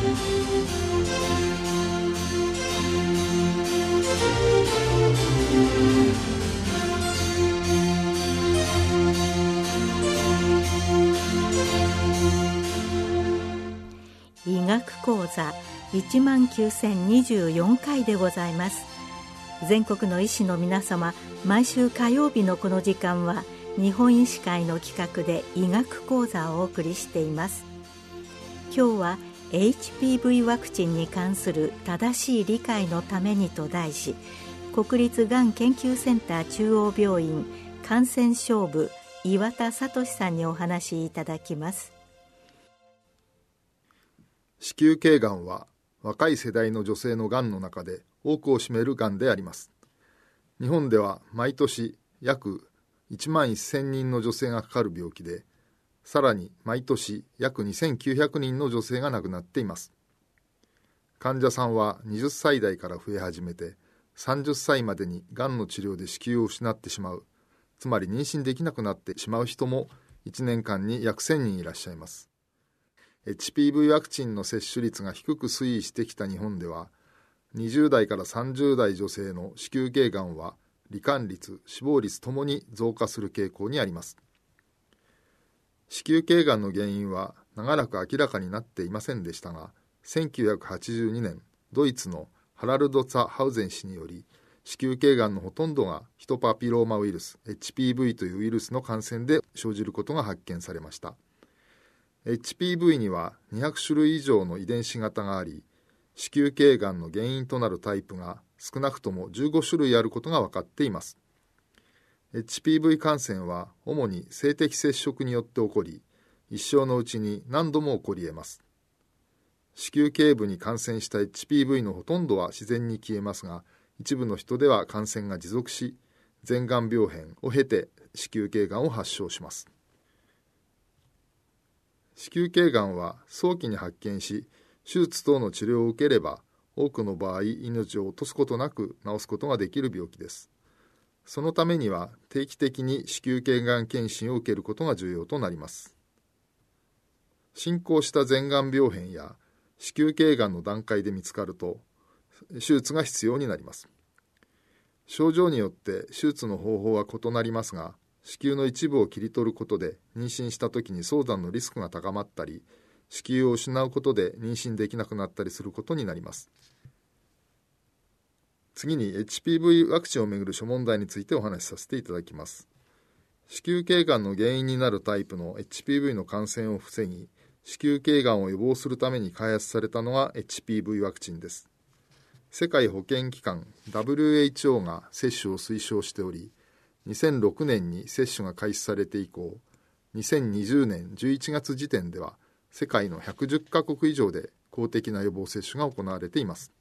医学講座1万9024回でございます。全国の医師の皆様毎週火曜日のこの時間は日本医師会の企画で医学講座をお送りしています。今日は HPV ワクチンに関する正しい理解のためにと題し国立がん研究センター中央病院感染症部岩田聡さんにお話しいただきます。子宮頸がんは若い世代の女性のがんの中で多くを占めるがんであります。日本では毎年約1万1000人の女性がかかる病気でさらに毎年約2900人の女性が亡くなっています。患者さんは20歳代から増え始めて30歳までにがんの治療で子宮を失ってしまう。つまり妊娠できなくなってしまう人も1年間に約1000人いらっしゃいます。HPV ワクチンの接種率が低く推移してきた日本では20代から30代女性の子宮頸がんは罹患率死亡率ともに増加する傾向にあります。子宮頸がんの原因は長らく明らかになっていませんでしたが1982年ドイツのハラルド・ツァ・ハウゼン氏により子宮頸がんのほとんどがヒトパピローマウイルス HPV というウイルスの感染で生じることが発見されました。HPV には200種類以上の遺伝子型があり子宮頸がんの原因となるタイプが少なくとも15種類あることが分かっています。HPV 感染は主に性的接触によって起こり一生のうちに何度も起こり得ます。子宮頸部に感染した HPV のほとんどは自然に消えますが一部の人では感染が持続し前がん病変を経て子宮頸がんを発症します。子宮頸がんは早期に発見し手術等の治療を受ければ多くの場合命を落とすことなく治すことができる病気です。そのためには定期的に子宮頸がん検診を受けることが重要となります。進行した前がん病変や子宮頸がんの段階で見つかると手術が必要になります。症状によって手術の方法は異なりますが子宮の一部を切り取ることで妊娠した時に早産のリスクが高まったり子宮を失うことで妊娠できなくなったりすることになります。次に HPV ワクチンをめぐる諸問題についてお話しさせていただきます。子宮頸がんの原因になるタイプの HPV の感染を防ぎ子宮頸がんを予防するために開発されたのが HPV ワクチンです。世界保健機関 WHO が接種を推奨しており2006年に接種が開始されて以降2020年11月時点では世界の110カ国以上で公的な予防接種が行われています。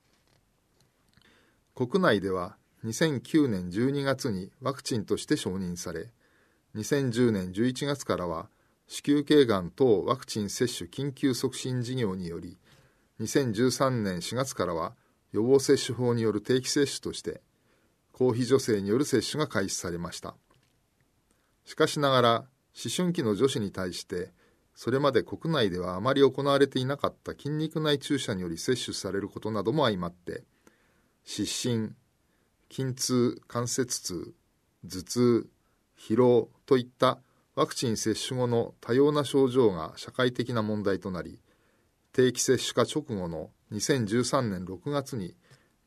国内では2009年12月にワクチンとして承認され2010年11月からは子宮頸がん等ワクチン接種緊急促進事業により2013年4月からは予防接種法による定期接種として公費助成による接種が開始されました。しかしながら思春期の女子に対してそれまで国内ではあまり行われていなかった筋肉内注射により接種されることなども相まって失神筋痛関節痛頭痛疲労といったワクチン接種後の多様な症状が社会的な問題となり定期接種化直後の2013年6月に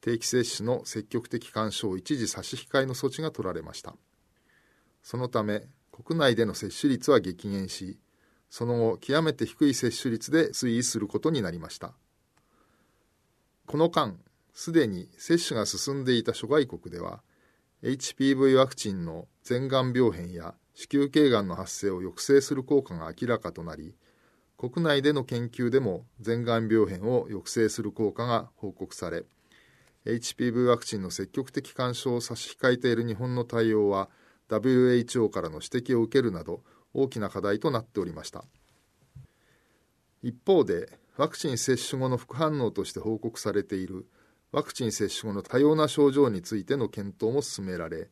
定期接種の積極的干渉を一時差し控えの措置が取られました。そのため国内での接種率は激減しその後極めて低い接種率で推移することになりました。この間すでに接種が進んでいた諸外国では HPV ワクチンの前がん病変や子宮頸がんの発生を抑制する効果が明らかとなり国内での研究でも前がん病変を抑制する効果が報告され HPV ワクチンの積極的干渉を差し控えている日本の対応は WHO からの指摘を受けるなど大きな課題となっておりました。一方でワクチン接種後の副反応として報告されているワクチン接種後の多様な症状についての検討も進められ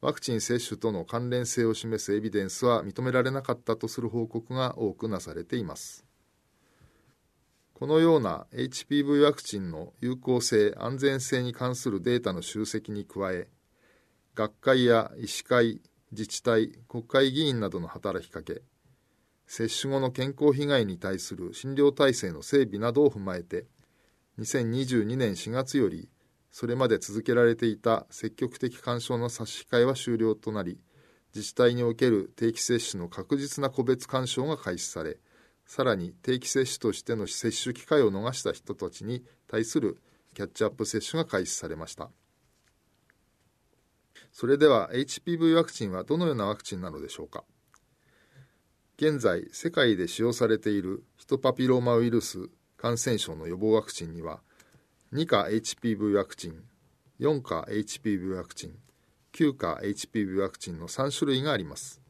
ワクチン接種との関連性を示すエビデンスは認められなかったとする報告が多くなされています。このような HPV ワクチンの有効性安全性に関するデータの集積に加え学会や医師会自治体国会議員などの働きかけ接種後の健康被害に対する診療体制の整備などを踏まえて2022年4月よりそれまで続けられていた積極的干渉の差し控えは終了となり自治体における定期接種の確実な個別干渉が開始されさらに定期接種としての接種機会を逃した人たちに対するキャッチアップ接種が開始されました。それでは HPV ワクチンはどのようなワクチンなのでしょうか。現在世界で使用されているヒトパピローマウイルス感染症の予防ワクチンには2価 HPV ワクチン4価 HPV ワクチン9価 HPV ワクチンの3種類があります。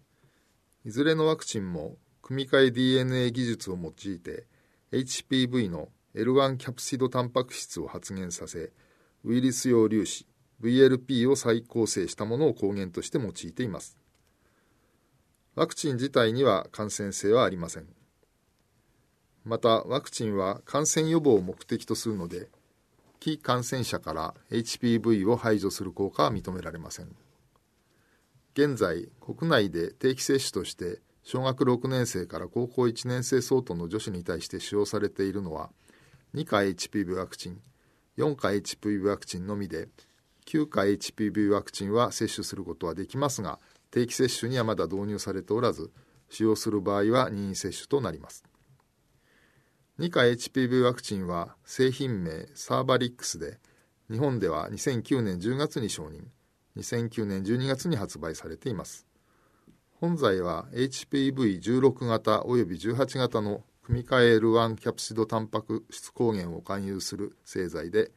いずれのワクチンも組み換え DNA 技術を用いて HPV の L1 キャプシドタンパク質を発現させウイルス用粒子 VLP を再構成したものを抗原として用いています。ワクチン自体には感染性はありません。またワクチンは感染予防を目的とするので非感染者から HPV を排除する効果は認められません。現在国内で定期接種として小学6年生から高校1年生相当の女子に対して使用されているのは2価 HPV ワクチン4価 HPV ワクチンのみで9価 HPV ワクチンは接種することはできますが定期接種にはまだ導入されておらず使用する場合は任意接種となります。2価 HPV ワクチンは製品名サーバリックスで日本では2009年10月に承認2009年12月に発売されています。本剤は HPV16 型および18型の組み換え L1 キャプシドタンパク質抗原を含有する製剤で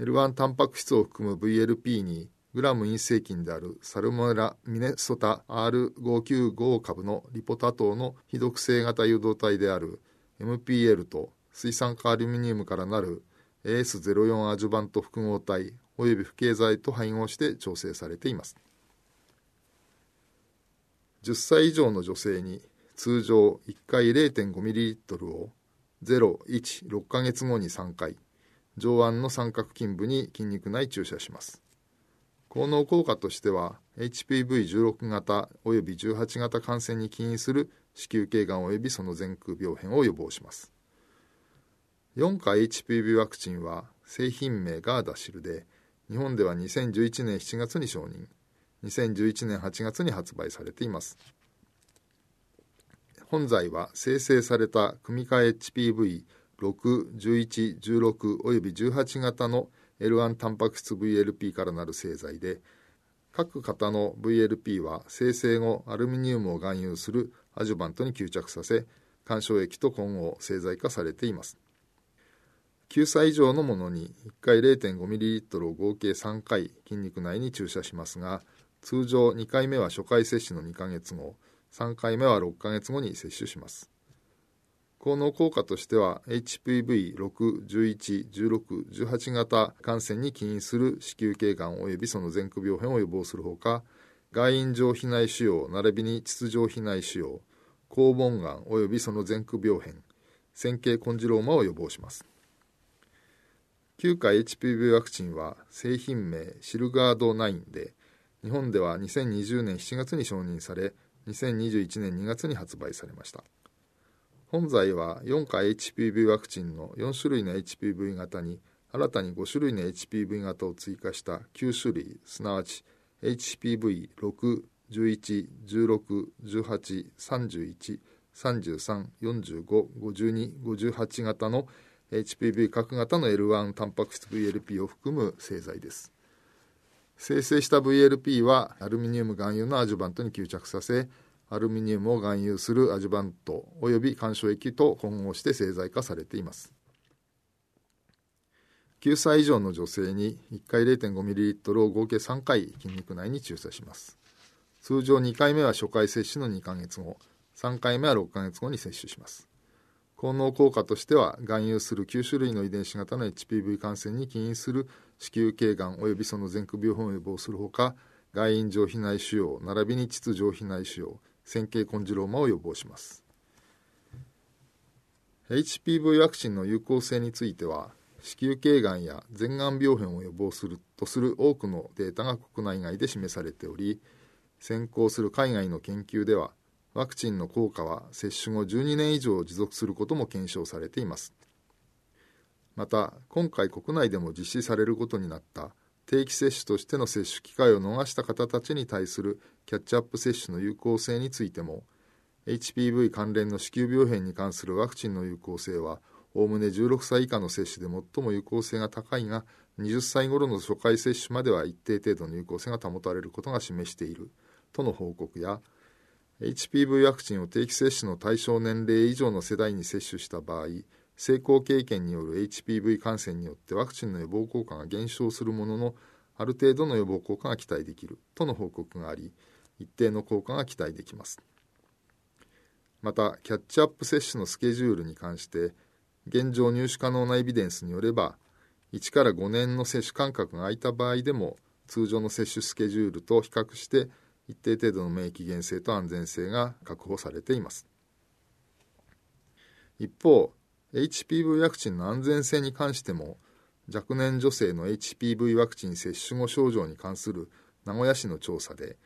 L1 タンパク質を含む VLP にグラム陰性菌であるサルモネラ・ミネソタ R595 株のリポタ糖の非毒性型誘導体である MPL と水酸化アルミニウムからなる AS04 アジュバント複合体および不経剤と配合して調整されています。10歳以上の女性に通常1回 0.5ml を016ヶ月後に3回上腕の三角筋部に筋肉内注射します。効能効果としては HPV16 型および18型感染に起因する子宮頸がん及びその前空病変を予防します。4価 HPV ワクチンは製品名ガーダシルで日本では2011年7月に承認2011年8月に発売されています。本剤は生成された組み換え HPV6、11、16および18型の L1 タンパク質 VLP からなる製剤で各型の VLP は生成後アルミニウムを含有するアジュバントに吸着させ干渉液と混合製剤化されています。9歳以上のものに1回 0.5ml を合計3回筋肉内に注射しますが通常2回目は初回接種の2ヶ月後3回目は6ヶ月後に接種します。効能効果としては HPV6、11、16、18型感染に起因する子宮頸がん及びその前駆病変を予防するほか外陰上皮内腫瘍並びに膣上皮内腫瘍肛門がん及びその前駆病変線形コンジローマを予防します。9価 HPV ワクチンは製品名シルガード9で日本では2020年7月に承認され2021年2月に発売されました。本剤は4価 HPV ワクチンの4種類の HPV 型に新たに5種類の HPV 型を追加した9種類すなわち HPV6、11、16、18、31、33、45、52、58型の HPV 各型の L1 タンパク質 VLP を含む製剤です生成した VLP はアルミニウム含有のアジュバントに吸着させアルミニウムを含有するアジュバント及び干渉液と混合して製剤化されています。9歳以上の女性に1回 0.5ml を合計3回筋肉内に注射します。通常2回目は初回接種の2ヶ月後3回目は6ヶ月後に接種します。効能効果としては含有する9種類の遺伝子型の HPV 感染に起因する子宮頸がん及びその前駆病変を予防するほか外陰上皮内腫瘍並びに膣上皮内腫瘍線形コンジローマを予防します。HPV ワクチンの有効性については子宮頸がんや前がん病変を予防するとする多くのデータが国内外で示されており先行する海外の研究ではワクチンの効果は接種後12年以上持続することも検証されています。また今回国内でも実施されることになった定期接種としての接種機会を逃した方たちに対するキャッチアップ接種の有効性についても HPV 関連の子宮病変に関するワクチンの有効性はおおむね16歳以下の接種で最も有効性が高いが20歳頃の初回接種までは一定程度の有効性が保たれることが示している。との報告や HPV ワクチンを定期接種の対象年齢以上の世代に接種した場合成功経験による HPV 感染によってワクチンの予防効果が減少するもののある程度の予防効果が期待できる。との報告があり一定の効果が期待できます。またキャッチアップ接種のスケジュールに関して現状入手可能なエビデンスによれば1から5年の接種間隔が空いた場合でも通常の接種スケジュールと比較して一定程度の免疫原性と安全性が確保されています。一方 HPV ワクチンの安全性に関しても若年女性の HPV ワクチン接種後症状に関する名古屋市の調査で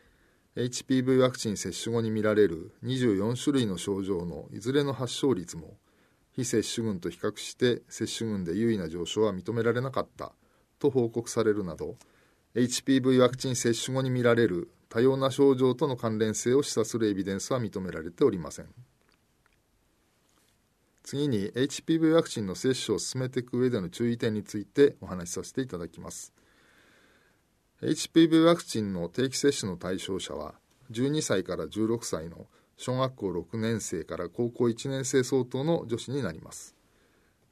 HPV ワクチン接種後に見られる24種類の症状のいずれの発症率も非接種群と比較して接種群で優位な上昇は認められなかったと報告されるなど HPV ワクチン接種後に見られる多様な症状との関連性を示唆するエビデンスは認められておりません。次に HPV ワクチンの接種を進めていく上での注意点についてお話しさせていただきます。HPV ワクチンの定期接種の対象者は12歳から16歳の小学校6年生から高校1年生相当の女子になります。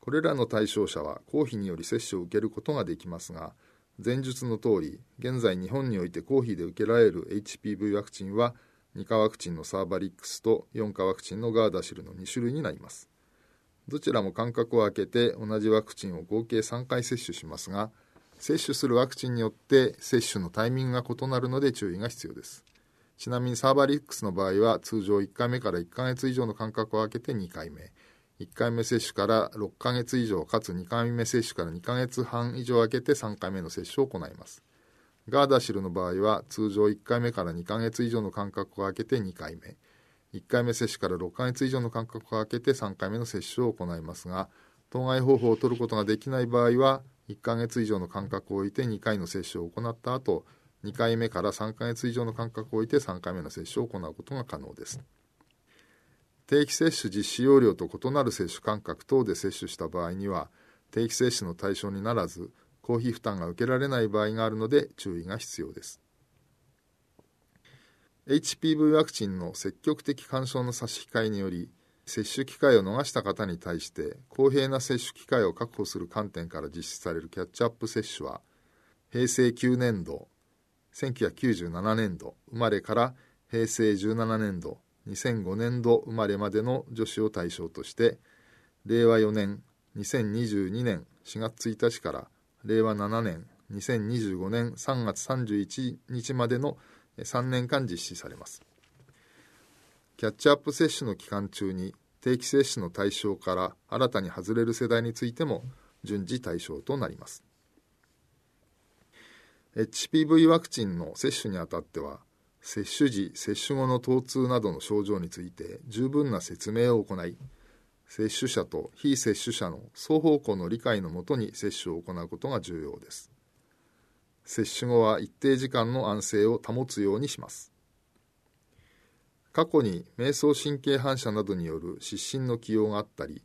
これらの対象者は公費により接種を受けることができますが前述の通り現在日本において公費で受けられる HPV ワクチンは2価ワクチンのサーバリックスと4価ワクチンのガーダシルの2種類になります。どちらも間隔を空けて同じワクチンを合計3回接種しますが接種するワクチンによって接種のタイミングが異なるので注意が必要です。ちなみにサーバーリックスの場合は通常1回目から1ヶ月以上の間隔を空けて2回目。1回目接種から6ヶ月以上かつ2回目接種から2ヶ月半以上空けて3回目の接種を行います。ガーダシルの場合は通常1回目から2ヶ月以上の間隔を空けて2回目。1回目接種から6ヶ月以上の間隔を空けて3回目の接種を行いますが当該方法を取ることができない場合は1ヶ月以上の間隔を置いて2回の接種を行った後2回目から3ヶ月以上の間隔を置いて3回目の接種を行うことが可能です。定期接種実施要領と異なる接種間隔等で接種した場合には定期接種の対象にならず公費負担が受けられない場合があるので注意が必要です。HPV ワクチンの積極的干渉の差し控えにより接種機会を逃した方に対して公平な接種機会を確保する観点から実施されるキャッチアップ接種は平成9年度1997年度生まれから平成17年度2005年度生まれまでの女子を対象として令和4年2022年4月1日から令和7年2025年3月31日までの3年間実施されます。キャッチアップ接種の期間中に定期接種の対象から新たに外れる世代についても順次対象となります。HPV ワクチンの接種にあたっては接種時接種後の疼痛などの症状について十分な説明を行い接種者と非接種者の双方向の理解のもとに接種を行うことが重要です。接種後は一定時間の安静を保つようにします。過去に迷走神経反射などによる失神の起用があったり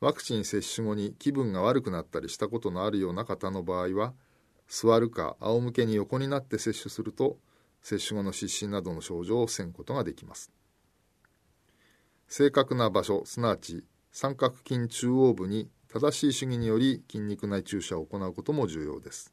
ワクチン接種後に気分が悪くなったりしたことのあるような方の場合は座るか仰向けに横になって接種すると接種後の失神などの症状を防ぐことができます。正確な場所すなわち三角筋中央部に正しい主義により筋肉内注射を行うことも重要です。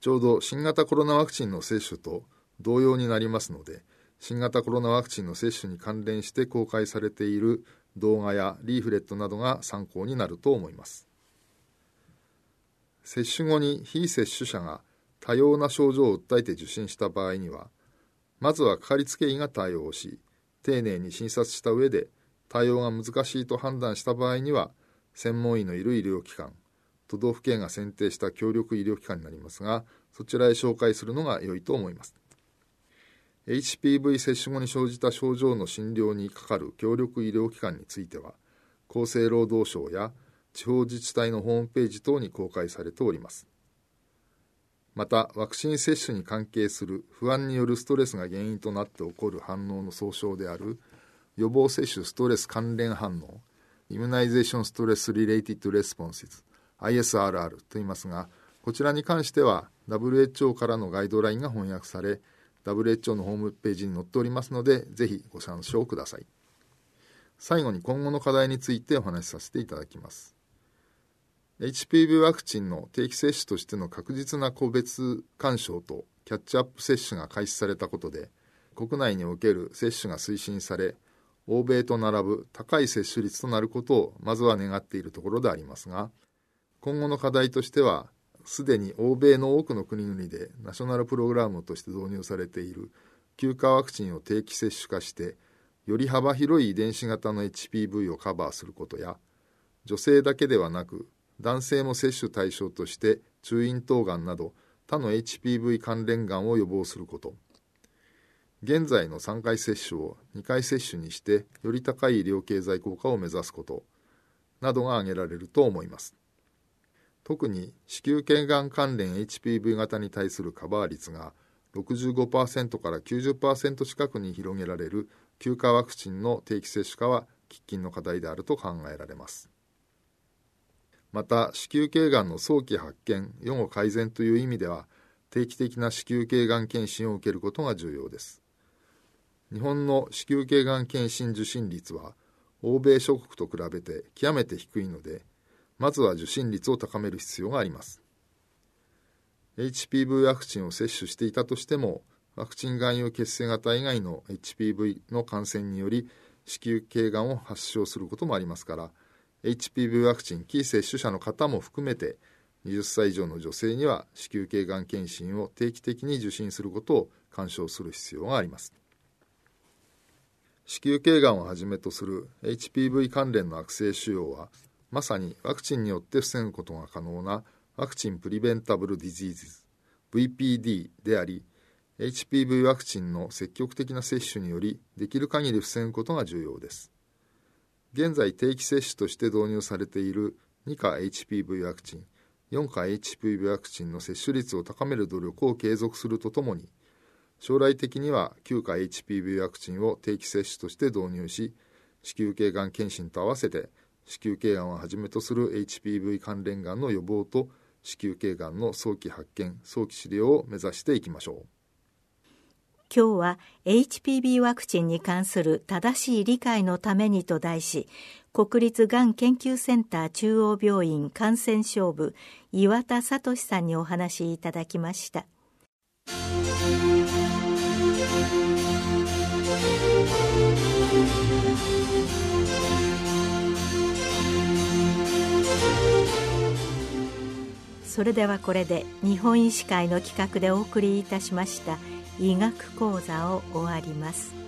ちょうど新型コロナワクチンの接種と同様になりますので新型コロナワクチンの接種に関連して公開されている動画やリーフレットなどが参考になると思います。接種後に非接種者が多様な症状を訴えて受診した場合にはまずはかかりつけ医が対応し丁寧に診察した上で対応が難しいと判断した場合には専門医のいる医療機関都道府県が選定した協力医療機関になりますがそちらへ紹介するのが良いと思います。HPV 接種後に生じた症状の診療にかかる協力医療機関については厚生労働省や地方自治体のホームページ等に公開されております。またワクチン接種に関係する不安によるストレスが原因となって起こる反応の総称である予防接種ストレス関連反応 Immunization Stress Related Responses ISRR と言いますがこちらに関しては WHO からのガイドラインが翻訳され WHO のホームページに載っておりますのでぜひご参照ください。最後に今後の課題についてお話しさせていただきます。HPV ワクチンの定期接種としての確実な個別干渉とキャッチアップ接種が開始されたことで国内における接種が推進され欧米と並ぶ高い接種率となることをまずは願っているところでありますが今後の課題としてはすでに欧米の多くの国々でナショナルプログラムとして導入されている休暇ワクチンを定期接種化してより幅広い遺伝子型の HPV をカバーすることや女性だけではなく男性も接種対象として中咽頭がんなど他の HPV 関連がんを予防すること。現在の3回接種を2回接種にしてより高い医療経済効果を目指すことなどが挙げられると思います。特に子宮頸がん関連 HPV 型に対するカバー率が65%から90%近くに広げられる休暇ワクチンの定期接種化は喫緊の課題であると考えられます。また子宮頸がんの早期発見予後改善という意味では定期的な子宮頸がん検診を受けることが重要です。日本の子宮頸がん検診受診率は欧米諸国と比べて極めて低いのでまずは受診率を高める必要があります。HPV ワクチンを接種していたとしてもワクチン含有血清型以外の HPV の感染により子宮頸がんを発症することもありますから HPV ワクチン非接種者の方も含めて20歳以上の女性には子宮頸がん検診を定期的に受診することを勧奨する必要があります。子宮頸がんをはじめとする HPV 関連の悪性腫瘍はまさにワクチンによって防ぐことが可能なワクチンプリベンタブルディジーズ VPD であり HPV ワクチンの積極的な接種によりできる限り防ぐことが重要です。現在定期接種として導入されている2価 HPV ワクチン4価 HPV ワクチンの接種率を高める努力を継続するとともに将来的には9価 HPV ワクチンを定期接種として導入し子宮頸がん検診と合わせて子宮頸がんをはじめとする HPV 関連がんの予防と子宮頸がんの早期発見早期治療を目指していきましょう。今日は HPV ワクチンに関する正しい理解のためにと題し国立がん研究センター中央病院感染症部岩田聡さんにお話しいただきました。それではこれで日本医師会の企画でお送りいたしました「医学講座を終わります「